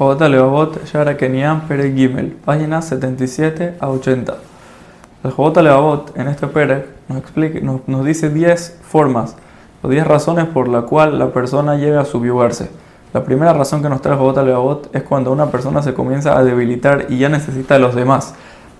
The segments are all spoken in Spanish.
Levavot Shara Keniam Pere Gimel, páginas 77 a 80. El Jota Levavot en este Pere nos, explica, nos, nos dice 10 formas o 10 razones por la cual la persona llega a subyugarse. La primera razón que nos trae Jota Levavot es cuando una persona se comienza a debilitar y ya necesita de los demás.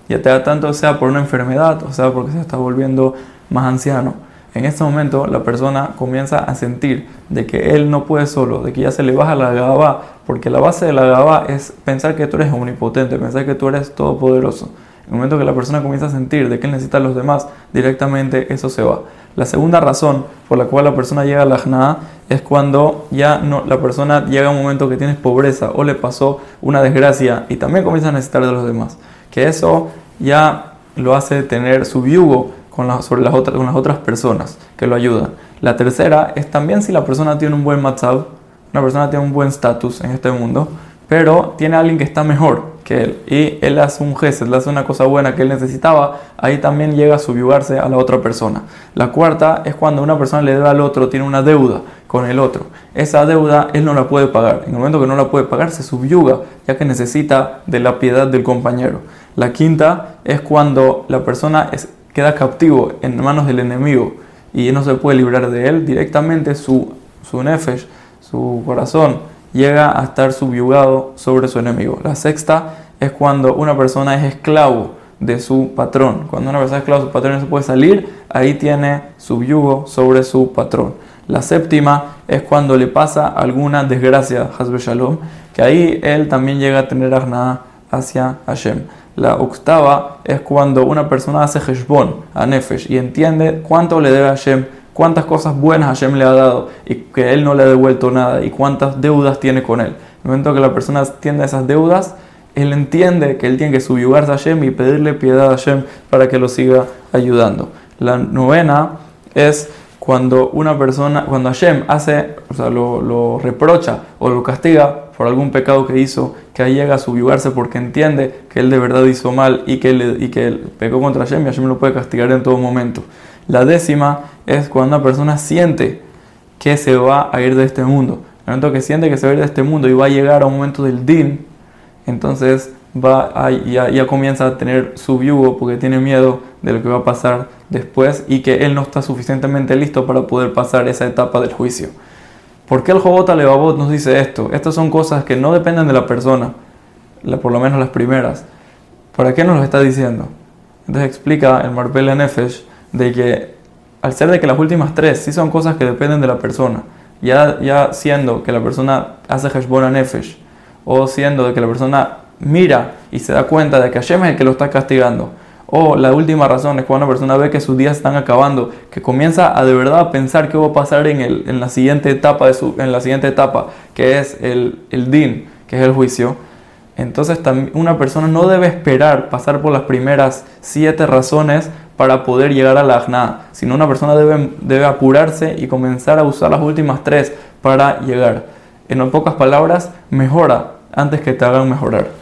Ya te da tanto sea por una enfermedad o sea porque se está volviendo más anciano. En este momento la persona comienza a sentir de que él no puede solo, de que ya se le baja la gaba, porque la base de la gaba es pensar que tú eres omnipotente, pensar que tú eres todopoderoso. En el momento que la persona comienza a sentir de que él necesita a los demás, directamente eso se va. La segunda razón por la cual la persona llega a la jnaa es cuando ya no, la persona llega a un momento que tiene pobreza o le pasó una desgracia y también comienza a necesitar de los demás. Que eso ya lo hace tener su yugo con sobre las otras, con las otras personas que lo ayudan. La tercera es también si la persona tiene un buen matzab, una persona tiene un buen estatus en este mundo, pero tiene alguien que está mejor que él y él hace un gesto, le hace una cosa buena que él necesitaba, ahí también llega a subyugarse a la otra persona. La cuarta es cuando una persona le debe al otro, tiene una deuda con el otro. Esa deuda él no la puede pagar. En el momento que no la puede pagar, se subyuga, ya que necesita de la piedad del compañero. La quinta es cuando la persona es, queda captivo en manos del enemigo y no se puede librar de él, directamente su, su nefesh, su corazón, llega a estar subyugado sobre su enemigo. La sexta es cuando una persona es esclavo de su patrón. Cuando una persona es esclavo de su patrón no se puede salir, ahí tiene subyugo sobre su patrón. La séptima es cuando le pasa alguna desgracia, Hasbe Shalom, que ahí él también llega a tener arnada hacia Hashem. La octava es cuando una persona hace Heshbon a Nefesh y entiende cuánto le debe a Hashem, cuántas cosas buenas Hashem le ha dado y que él no le ha devuelto nada y cuántas deudas tiene con él. En el momento que la persona entiende esas deudas, él entiende que él tiene que subyugarse a Hashem y pedirle piedad a Hashem para que lo siga ayudando. La novena es cuando una persona, cuando Hashem hace, o sea, lo, reprocha o lo castiga por algún pecado que hizo, que ahí llega a subyugarse porque entiende que él de verdad hizo mal y que, y que él pecó contra Hashem y Hashem lo puede castigar en todo momento. La décima es cuando una persona siente que se va a ir de este mundo. En el momento que siente que se va a ir de este mundo y va a llegar a un momento del din, entonces va a, ya, ya comienza a tener su yugo porque tiene miedo de lo que va a pasar después y que él no está suficientemente listo para poder pasar esa etapa del juicio. ¿Por qué el Jobot Alevabot nos dice esto? Estas son cosas que no dependen de la persona, por lo menos las primeras. ¿Para qué nos lo está diciendo? Entonces explica el Marbel Nefesh de que al ser de que las últimas tres sí son cosas que dependen de la persona, ya, ya siendo que la persona hace Heshbon Nefesh, o siendo de que la persona mira y se da cuenta de que Hashem es el que lo está castigando, o la última razón es cuando una persona ve que sus días están acabando, que comienza a de verdad pensar qué va a pasar en, el, en la siguiente etapa, de su, en la siguiente etapa que es el, el din, que es el juicio. Entonces una persona no debe esperar pasar por las primeras siete razones para poder llegar a la ajna, sino una persona debe, debe apurarse y comenzar a usar las últimas tres para llegar. En pocas palabras, mejora antes que te hagan mejorar.